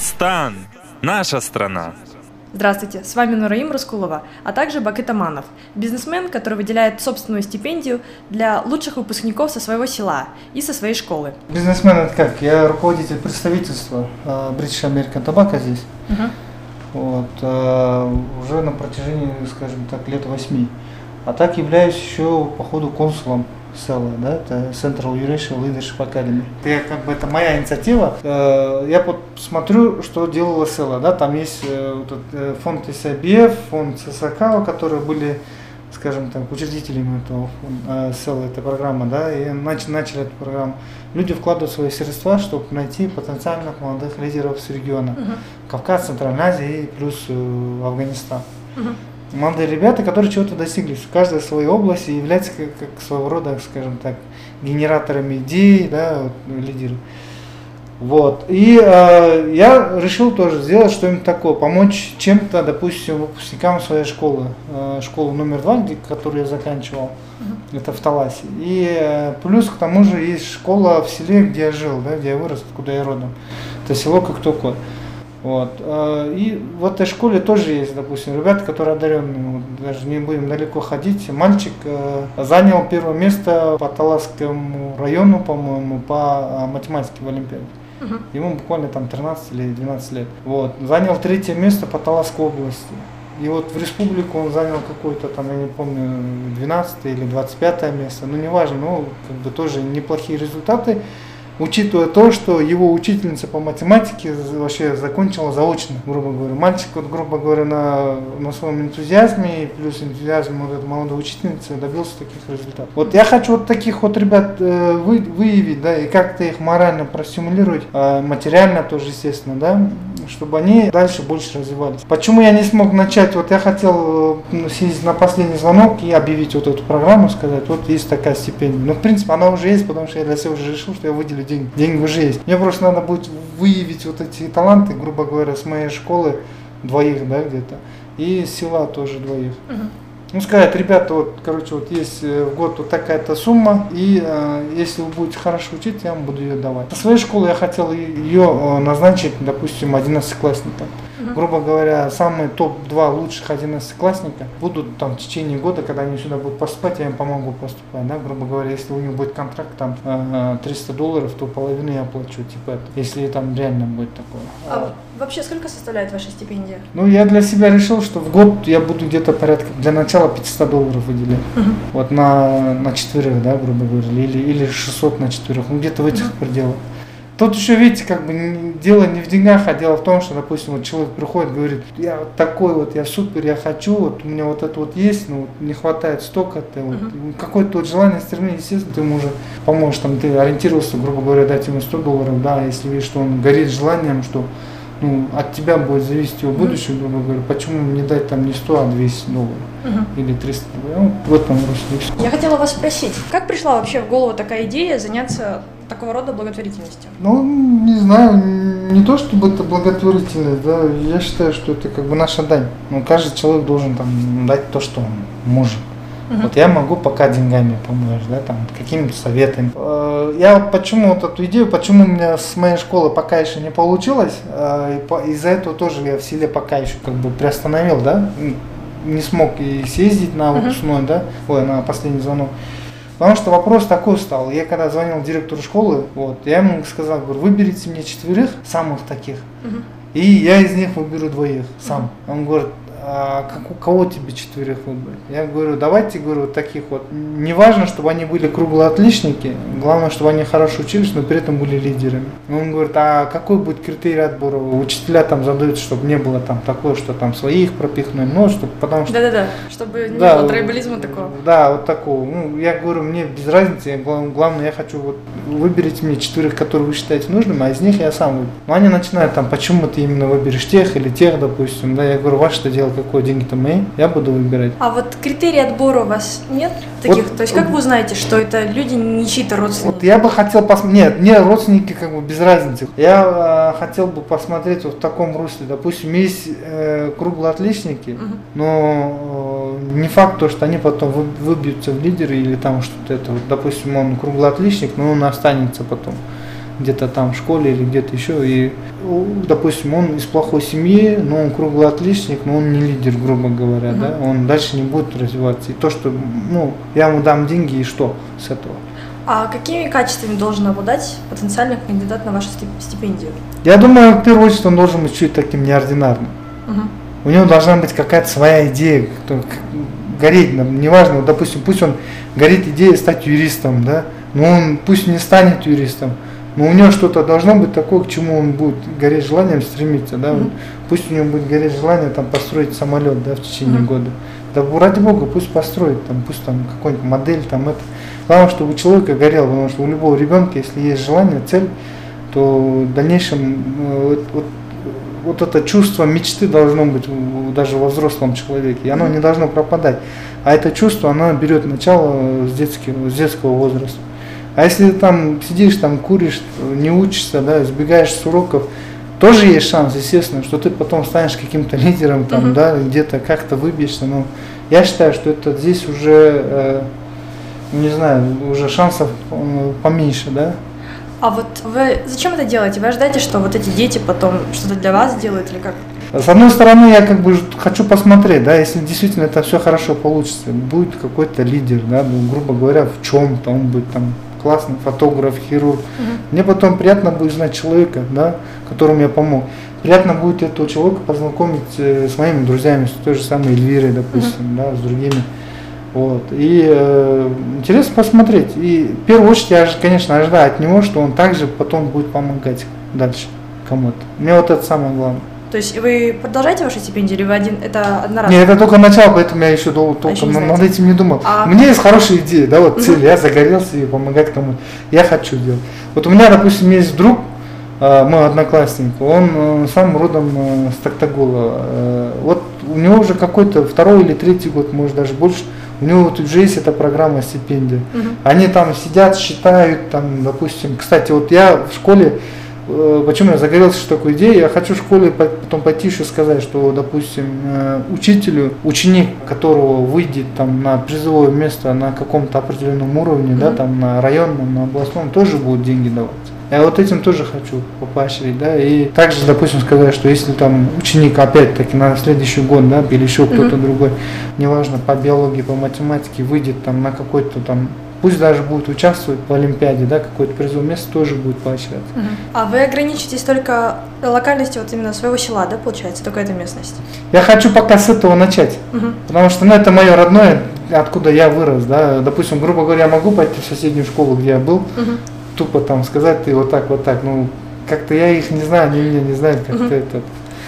Дагестан. Наша страна. Здравствуйте, с вами Нураим Раскулова, а также Бакыт Аманов, бизнесмен, который выделяет собственную стипендию для лучших выпускников со своего села и со своей школы. Бизнесмен это как? Я руководитель представительства э, British American Tobacco здесь. Мгм. Вот, э, уже на протяжении, скажем так, лет восьми. А так являюсь еще по ходу консулом СЭЛа, да, это Central Eurasia Leadership Academy. Я, как бы, это моя инициатива. Э, Я вот смотрю, что делала СЭЛа, да, там есть э, вот этот, э, фонд SIBF, фонд ССК, которые были скажем так, учредителями этого фонда, СЭЛа, этой программы, да, и нач- начали эту программу. Люди вкладывают свои средства, чтобы найти потенциальных молодых лидеров с региона. Мгм. Кавказ, Центральная Азия и плюс Афганистан. Мгм. Молодые ребята, которые чего-то достигли в каждой своей области, являются как, как своего рода, скажем так, генераторами идей, да, вот, ну, лидеры. Вот. И э, я решил тоже сделать что-нибудь такое, помочь чем-то, допустим, выпускникам своей школы, э, школу номер два, где, которую я заканчивал, это в Таласе. И э, плюс к тому же есть школа в селе, где я жил, да, где я вырос, откуда я родом. Это село Коктоко. Вот. э, И в этой школе тоже есть, допустим, ребята, которые одаренные. Даже не будем далеко ходить. Мальчик э, занял первое место по Таласскому району, по-моему, по э, математике в Олимпиаде. Мгм. Ему буквально там 13 или 12 лет. Вот. Занял третье место по Таласской области. И вот в республику он занял какое-то там, я не помню, 12 или 25 место, ну неважно, но как бы тоже неплохие результаты, учитывая то, что его учительница по математике вообще закончила заочно, грубо говоря. Мальчик, вот, грубо говоря, на, на своем энтузиазме плюс энтузиазме вот этой молодой учительницы добился таких результатов. Вот я хочу вот таких вот ребят э, вы- выявить, да, и как-то их морально простимулировать, э, материально тоже, естественно, да, чтобы они дальше больше развивались. Почему я не смог начать? Вот я хотел э, съездить на последний звонок и объявить вот эту программу, сказать, вот есть такая стипендия. Ну, в принципе, она уже есть, потому что я для себя уже решил, что я выделю деньги. Деньги уже есть. Мне просто надо будет выявить вот эти таланты, грубо говоря, с моей школы двоих, да, где-то, и села тоже двоих. Мгм. Ну, сказать, ребята, вот, короче, вот есть э, в год вот такая-то сумма, и э, если вы будете хорошо учить, я вам буду ее давать. Со своей школы я хотел ее э, назначить, допустим, 11-классникам. Мгм. Грубо говоря, самые топ-2 лучших 11-классника будут там в течение года, когда они сюда будут поступать, я им помогу поступать, да, грубо говоря, если у них будет контракт там э, 300 долларов, то половину я оплачу, типа это, если там реально будет такое. А вообще сколько составляет ваша стипендия? Ну, я для себя решил, что в год я буду где-то порядка, для начала 500 долларов выделять. Мгм. Вот на, на четверых, да, грубо говоря, или, или 600 на четверых, ну где-то в этих пределах. Тут еще, видите, как бы дело не в деньгах, а дело в том, что, допустим, вот человек приходит, говорит, я вот такой вот, я супер, я хочу, вот у меня вот это вот есть, но вот не хватает столько-то, вот. И какое-то вот желание, стремление, естественно, ты ему уже поможешь, там, ты ориентировался, грубо говоря, дать ему 100 долларов, да, если видишь, что он горит желанием, что ну, от тебя будет зависеть его будущее, грубо говоря, почему не дать там не 100, а 200 долларов Мгм. или 300 долларов, ну, в этом русле. и всё. Я хотела вас спросить, как пришла вообще в голову такая идея заняться такого рода благотворительностью? Ну, не знаю, не то чтобы это благотворительность, да, я считаю, что это как бы наша дань. Ну, каждый человек должен там дать то, что он может. Мгм. Вот я могу пока деньгами помочь, да, там, какими-то советами. Э, Я вот почему вот эту идею, почему у меня с моей школы пока еще не получилось, э, из-за этого тоже я в селе пока еще как бы приостановил, да, не смог и съездить на выпускной, да, ой, на последний звонок. Потому что вопрос такой стал. Я когда звонил директору школы, вот, я ему сказал, говорю, выберите мне четверых самых таких, Мгм. и я из них выберу двоих сам. Он говорит, а как, у кого тебе четверых выбрать? Я говорю, давайте, говорю, вот таких вот. Не важно, чтобы они были круглые отличники, главное, чтобы они хорошо учились, но при этом были лидерами. И Он говорит, а какой будет критерий отбора? Учителя там задают, чтобы не было там такое, что там своих пропихнули, ну, чтобы, потому что Да-да-да, чтобы не да, было тройболизма такого. Да, вот такого. Ну, я говорю, мне без разницы, я гла- главное, я хочу вот выберите мне четверых, которые вы считаете нужным, а из них я сам выберу. Но они начинают там, почему ты именно выберешь тех или тех, допустим, да, я говорю, ваше дело какое, деньги-то мои, я буду выбирать. А вот критерии отбора у вас нет таких? Вот, То есть как вы узнаете, что это люди не чьи-то родственники? Вот я бы хотел посмотреть, нет, мне родственники как бы без разницы. Я э, хотел бы посмотреть вот в таком русле, допустим, есть э, круглые отличники, Мгм. но э, не факт то, что они потом вы- выбьются в лидеры или там что-то это. Вот, допустим, он круглый отличник, но он останется потом. Где-то там в школе или где-то еще, и, допустим, он из плохой семьи, но он круглый отличник, но он не лидер, грубо говоря, да, он дальше не будет развиваться. И то, что, ну, я ему дам деньги, и что с этого? А какими качествами должен обладать потенциальный кандидат на вашу стипендию? Я думаю, в первую очередь он должен быть чуть таким неординарным. Угу. У него должна быть какая-то своя идея, гореть, неважно, вот, допустим, пусть он горит идеей стать юристом, да, но он пусть не станет юристом, но у него что-то должно быть такое, к чему он будет гореть желанием стремиться, да, mm-hmm. пусть у него будет гореть желание там построить самолет, да, в течение mm-hmm. года. Да ради бога, пусть построит, там, пусть там какой-нибудь модель, там это. Главное, чтобы у человека горел, потому что у любого ребенка, если есть желание, цель, то в дальнейшем э, вот, вот вот это чувство мечты должно быть даже во взрослом человеке, и оно не должно пропадать. А это чувство, оно берет начало с детского, с детского возраста. А если ты там сидишь, там куришь, не учишься, да, сбегаешь с уроков, тоже есть шанс, естественно, что ты потом станешь каким-то лидером, там, uh-huh. да, где-то как-то выбьешься. Но я считаю, что это здесь уже, э, не знаю, уже шансов э, поменьше, да. А вот вы зачем это делаете? Вы ожидаете, что вот эти дети потом что-то для вас сделают или как? С одной стороны, я как бы хочу посмотреть, да, если действительно это все хорошо получится, будет какой-то лидер, да, ну, грубо говоря, в чем-то, он будет там классный фотограф, хирург. Угу. Мне потом приятно будет знать человека, да, которому я помог. Приятно будет этого человека познакомить э, с моими друзьями, с той же самой Эльвирой, допустим, угу. да, с другими. Вот. И э, интересно посмотреть. И в первую очередь я, конечно, ожидаю от него, что он также потом будет помогать дальше кому-то. Мне вот это самое главное. То есть вы продолжаете ваши стипендии или вы один, это одноразово? Нет, это только начало, поэтому я еще дол- а толком еще над этим не думал. А... У меня есть хорошая идея, да, вот цель, я загорелся и помогать кому-то. Я хочу делать. Вот у меня, допустим, есть друг, э, мой одноклассник, он э, сам родом э, с Токтагула. Вот у него уже какой-то второй или третий год, может даже больше, у него вот уже есть эта программа стипендия. Угу. Они там сидят, считают, там, допустим, кстати, вот я в школе, э, почему я загорелся что такой идеей, я хочу в школе потом пойти еще сказать, что, допустим, э, учителю, ученик, которого выйдет там на призовое место на каком-то определенном уровне, да, там на районном, на областном, тоже будут деньги давать. Я вот этим тоже хочу поощрить, да, и также, допустим, сказать, что если там ученик опять-таки на следующий год, да, или еще кто-то mm-hmm. другой, неважно, по биологии, по математике, выйдет там на какой-то там пусть даже будет участвовать в Олимпиаде, да, какое-то призовое место тоже будет поощряться. Угу. А вы ограничитесь только локальностью вот именно своего села, да, получается, только эта местность? Я хочу пока с этого начать, угу. потому что, ну, это мое родное, откуда я вырос, да, допустим, грубо говоря, я могу пойти в соседнюю школу, где я был, угу тупо там сказать, ты вот так, вот так. Ну, как-то я их не знаю, они меня не знают, как-то угу. это.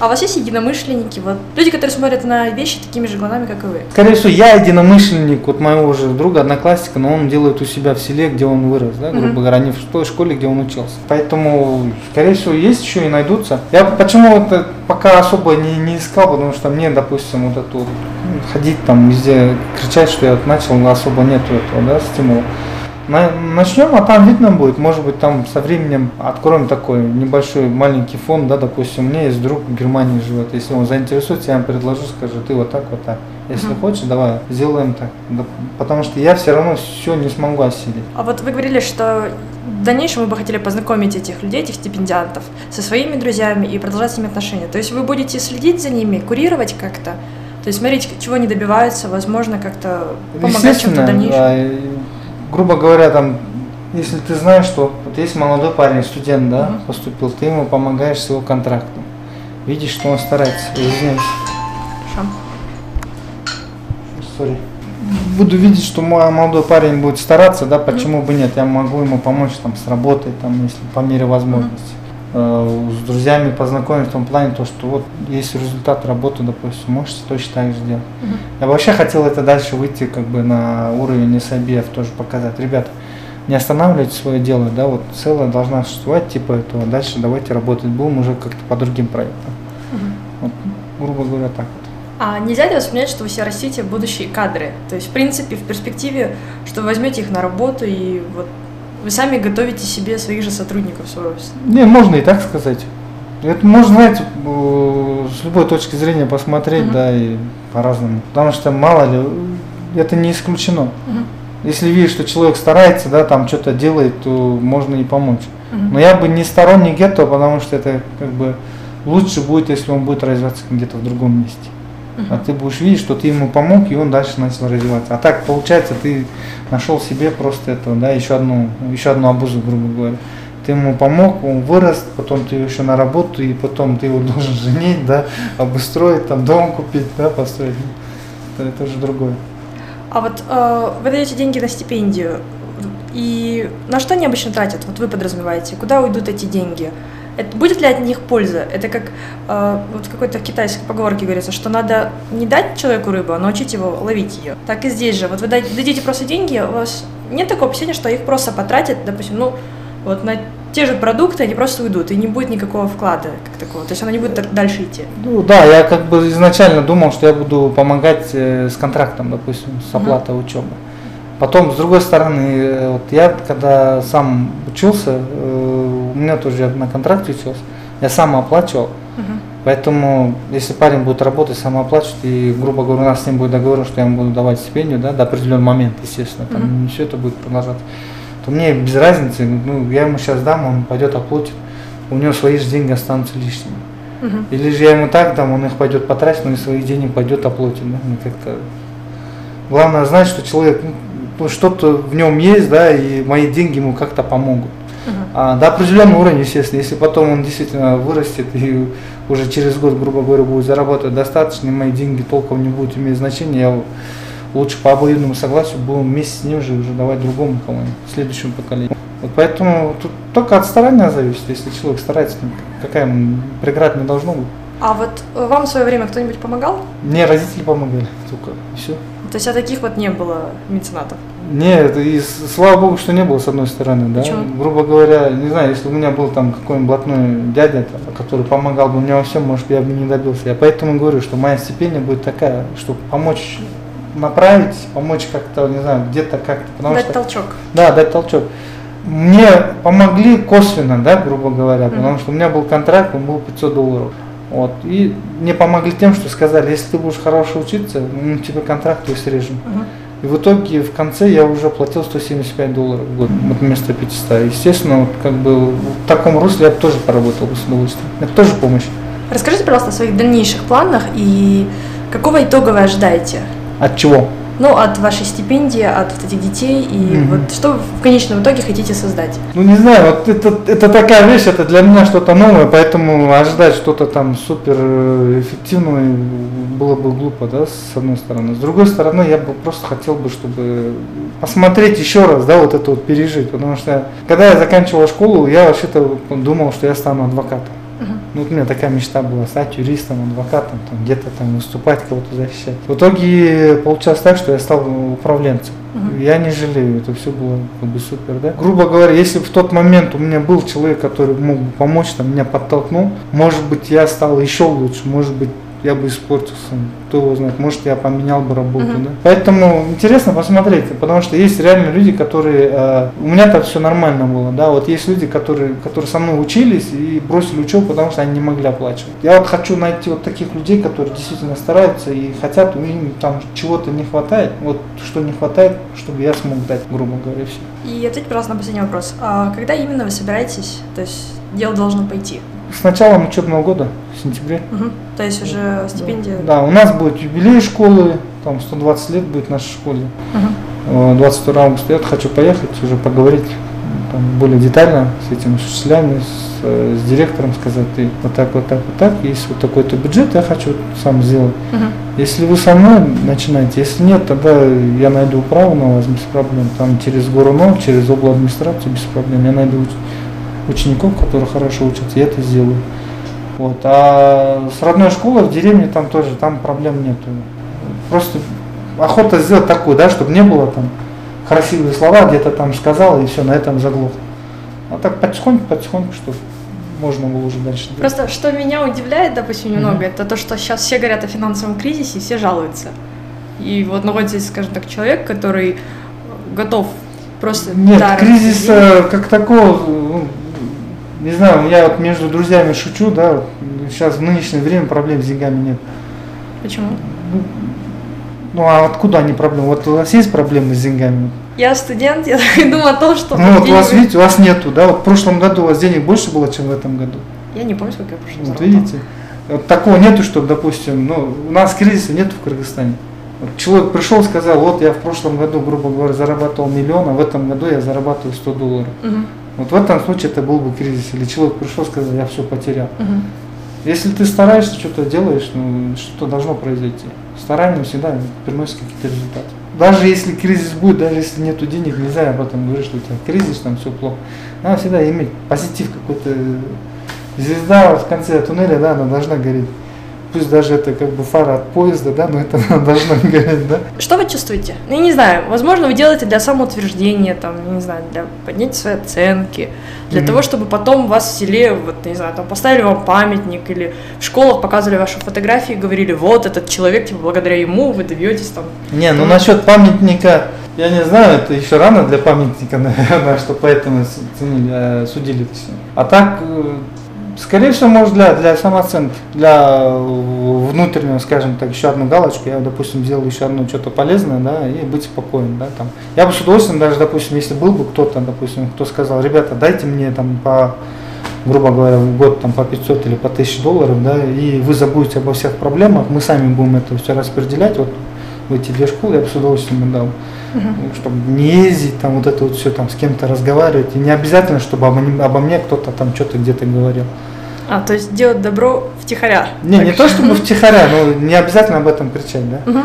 А у вас есть единомышленники, вот люди, которые смотрят на вещи такими же глазами, как и вы? Скорее всего, я единомышленник вот моего же друга, одноклассника, но он делает у себя в селе, где он вырос, да, грубо говоря, не в той школе, где он учился. Поэтому, скорее всего, есть еще и найдутся. Я почему вот пока особо не, не искал, потому что мне, допустим, вот эту ну, ходить там везде, кричать, что я вот начал, особо нету этого, да, стимула. Начнем, а там видно будет. Может быть, там со временем откроем такой небольшой маленький фонд, да, допустим, у меня есть друг в Германии живет. Если он заинтересуется, я ему предложу, скажу, ты вот так, вот так. Если uh-huh. хочешь, давай сделаем так. Потому что я все равно все не смогу осилить. А вот вы говорили, что в дальнейшем вы бы хотели познакомить этих людей, этих стипендиантов, со своими друзьями и продолжать с ними отношения. То есть вы будете следить за ними, курировать как-то? То есть смотреть, чего они добиваются, возможно, как-то помогать чем-то в дальнейшем? Грубо говоря, там, если ты знаешь, что вот есть молодой парень, студент, да, uh-huh. поступил, ты ему помогаешь с его контрактом. Видишь, что он старается. Извиняюсь. Сори. Буду видеть, что мой молодой парень будет стараться, да, почему uh-huh. бы нет, я могу ему помочь там с работой, там, если по мере возможности. Uh-huh с друзьями познакомить в том плане, то, что вот есть результат работы, допустим, можете точно так же делать. Угу. Я вообще хотел это дальше выйти как бы на уровень САБФ тоже показать. Ребята, не останавливайте свое дело, да, вот целое должна существовать, типа этого, дальше давайте работать будем уже как-то по другим проектам. Угу. Вот, грубо говоря, так вот. А нельзя ли воспринять, что вы все растите будущие кадры? То есть, в принципе, в перспективе, что вы возьмете их на работу и вот вы сами готовите себе своих же сотрудников свой офис? Не, можно и так сказать. Это можно, знаете, с любой точки зрения посмотреть, uh-huh. да, и по-разному. Потому что мало ли, это не исключено. Uh-huh. Если видишь, что человек старается, да, там что-то делает, то можно и помочь. Но я бы не сторонник этого, потому что это как бы лучше будет, если он будет развиваться где-то в другом месте. А ты будешь видеть, что ты ему помог, и он дальше начал развиваться. А так, получается, ты нашел себе просто это, да, еще одну, еще одну обузу, грубо говоря. Ты ему помог, он вырос, потом ты еще на работу, и потом ты его должен женить, да, обустроить, там дом купить, да, построить. Это, это уже другое. А вот э, вы даете деньги на стипендию, и на что они обычно тратят? Вот вы подразумеваете, куда уйдут эти деньги? Это, будет ли от них польза? Это как э, вот в какой-то китайской поговорке говорится, что надо не дать человеку рыбу, а научить его ловить ее. Так и здесь же. Вот вы дадите просто деньги, у вас нет такого впечатления, что их просто потратят, допустим, ну, вот на те же продукты, они просто уйдут, и не будет никакого вклада как такого. То есть оно не будет дальше идти. Ну да, я как бы изначально думал, что я буду помогать э, с контрактом, допустим, с оплатой uh-huh. учебы. Потом, с другой стороны, э, вот я когда сам учился, э, у меня тоже на контракте учился, я сам оплачивал. Uh-huh. Поэтому, если парень будет работать, сам оплачивать, и, грубо говоря, у нас с ним будет договор, что я ему буду давать стипендию, да, до определенного момента, естественно, там не все это будет продолжаться, то мне без разницы, ну, я ему сейчас дам, он пойдет оплатит, у него свои же деньги останутся лишними. Uh-huh. Или же я ему так дам, он их пойдет потратить, но из своих денег пойдет оплатит, да, ну, как-то Главное знать, что человек ну, ну, что-то в нем есть, да, и мои деньги ему как-то помогут. А, до определенного уровня, естественно, если потом он действительно вырастет и уже через год, грубо говоря, будет зарабатывать достаточно, и мои деньги толком не будут иметь значения, я лучше по обоюдному согласию буду вместе с ним же уже давать другому кому-нибудь, следующему поколению. Вот поэтому тут только от старания зависит, если человек старается, какая ему преград не должно быть. А вот вам в свое время кто-нибудь помогал? Мне родители помогали только, все. То есть, а таких вот не было меценатов? Нет, и слава богу, что не было с одной стороны, да. Почему? Грубо говоря, не знаю, если у меня был там какой-нибудь блатной дядя, который помогал бы мне во всем, может, я бы не добился. Я поэтому говорю, что моя стипендия будет такая, чтобы помочь направить, помочь как-то, не знаю, где-то как-то. Дать что, толчок. Да, дать толчок. Мне помогли косвенно, да, грубо говоря, mm-hmm. потому что у меня был контракт, он был 500 долларов. Вот. И мне помогли тем, что сказали, если ты будешь хорошо учиться, мы тебе контракт твой срежем. Uh-huh. И в итоге в конце я уже платил 175 долларов в год вместо 500. Естественно, вот как бы в таком русле я бы тоже поработал бы с удовольствием. Это тоже помощь. Расскажите, пожалуйста, о своих дальнейших планах и какого итога вы ожидаете? От чего? Ну, от вашей стипендии, от вот этих детей, и mm-hmm. вот что вы в конечном итоге хотите создать? Ну, не знаю, вот это, это такая вещь, это для меня что-то новое, поэтому ожидать что-то там супер э, эффективного было бы глупо, да, с одной стороны. С другой стороны, я бы просто хотел бы, чтобы посмотреть еще раз, да, вот это вот пережить, потому что когда я заканчивал школу, я вообще-то думал, что я стану адвокатом. Ну, вот у меня такая мечта была стать юристом, адвокатом, там, где-то там выступать, кого-то защищать. В итоге получилось так, что я стал управленцем. Uh-huh. Я не жалею, это все было как бы супер, да. Грубо говоря, если в тот момент у меня был человек, который мог бы помочь, там, меня подтолкнул, может быть, я стал еще лучше, может быть, я бы испортился. Кто его знает, может, я поменял бы работу. Uh-huh. Да? Поэтому интересно посмотреть, потому что есть реально люди, которые... Э, у меня так все нормально было, да, вот есть люди, которые, которые со мной учились и бросили учебу, потому что они не могли оплачивать. Я вот хочу найти вот таких людей, которые действительно стараются и хотят, у них там чего-то не хватает, вот что не хватает, чтобы я смог дать, грубо говоря, все. И ответь, пожалуйста, на последний вопрос. А когда именно вы собираетесь, то есть дело должно пойти? С началом учебного года, в сентябре. Угу. То есть уже стипендия? Да, у нас будет юбилей школы, там 120 лет будет нашей школе. Угу. 22 августа я хочу поехать, уже поговорить там, более детально с этими учителями, с, с директором сказать, ты вот так, вот так, вот так, есть вот такой-то бюджет, я хочу сам сделать. Угу. Если вы со мной начинаете, если нет, тогда я найду право на вас без проблем, там через Горунов, через область администрацию без проблем, я найду учеников, которые хорошо учатся, я это сделаю. Вот. А с родной школы в деревне там тоже, там проблем нету. Просто охота сделать такую, да, чтобы не было там красивые слова, где-то там сказал, и все, на этом заглох. А так потихоньку, потихоньку, чтобы можно было уже дальше. Делать. Просто что меня удивляет, допустим, немного, mm-hmm. это то, что сейчас все говорят о финансовом кризисе, все жалуются. И вот находится, скажем так, человек, который готов просто... Нет, кризиса как такого, ну, не знаю, я вот между друзьями шучу, да, сейчас в нынешнее время проблем с деньгами нет. Почему? Ну, Ну а откуда они проблемы? Вот у вас есть проблемы с деньгами? Я студент, я думаю о том, что... Ну вот у вас, видите, у вас нету, да? Вот в прошлом году у вас денег больше было, чем в этом году. Я не помню, сколько я прошлом Вот заработала. видите? Вот такого нету, чтобы, допустим, ну, у нас кризиса нет в Кыргызстане. Вот человек пришел, сказал, вот я в прошлом году, грубо говоря, зарабатывал миллион, а в этом году я зарабатываю 100 долларов. Мгм, Вот в этом случае это был бы кризис. Или человек пришел, сказал, я все потерял. мгм. Если ты стараешься, что-то делаешь, ну, что-то должно произойти. Старание всегда приносит какие-то результаты. Даже если кризис будет, даже если нету денег, нельзя об этом говорить, что у тебя кризис, там все плохо. Надо всегда иметь позитив какой-то. Звезда в конце туннеля, да, она должна гореть. Пусть даже это как бы фара от поезда, да, но это она должна гореть, да. Что вы чувствуете? Ну, я не знаю, возможно, вы делаете для самоутверждения, там, не знаю, для поднятия своей оценки, для Мгм. того, чтобы потом вас в селе, вот, не знаю, там, поставили вам памятник, или в школах показывали ваши фотографии и говорили, вот этот человек, типа, благодаря ему вы добьетесь там. Не, ну насчет памятника, я не знаю, это еще рано для памятника, наверное, что поэтому ценили, э, судили. А так, э, скорее всего, может для, для самооценки, для э, внутреннего, скажем так, еще одну галочку, я, допустим, сделал еще одно что-то полезное, да, и быть спокоен, да, там. Я бы с удовольствием даже, допустим, если был бы кто-то, допустим, кто сказал, ребята, дайте мне там по грубо говоря, в год там по 500 или по 1000 долларов, да, и вы забудете обо всех проблемах, мы сами будем это все распределять, вот в эти две школы я бы с удовольствием отдал, Ну, чтобы не ездить, там вот это вот все там с кем-то разговаривать, и не обязательно, чтобы обо, мне- обо мне кто-то там что-то где-то говорил. А, то есть делать добро втихаря. Не, Так не то чтобы втихаря, но не обязательно об этом кричать, да. Мгм.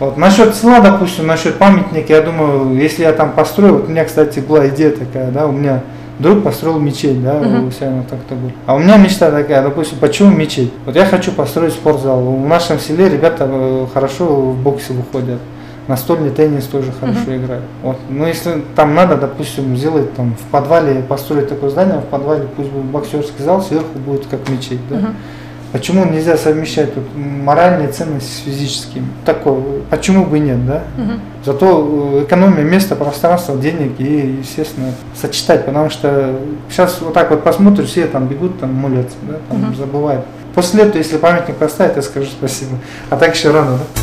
Вот насчет села, допустим, насчет памятника, я думаю, если я там построю, вот у меня, кстати, была идея такая, да, у меня друг построил мечеть, да, Мгм. у себя на Токтагуле. А у меня мечта такая, допустим, почему мечеть? Вот я хочу построить спортзал. В нашем селе ребята э, хорошо в боксе выходят. Настольный теннис тоже хорошо играют. Вот. Ну, если там надо, допустим, сделать там в подвале, построить такое здание, в подвале пусть будет боксерский зал, сверху будет как мечеть, да. Мгм. Почему нельзя совмещать вот моральные ценности с физическими? Такое, почему бы и нет, да? Мгм. Зато э, экономия места, пространства, денег и, естественно, сочетать, потому что сейчас вот так вот посмотришь, все там бегут, там молятся, да, там Мгм. забывают. После этого, если памятник поставить, я скажу спасибо. А так еще рано, да?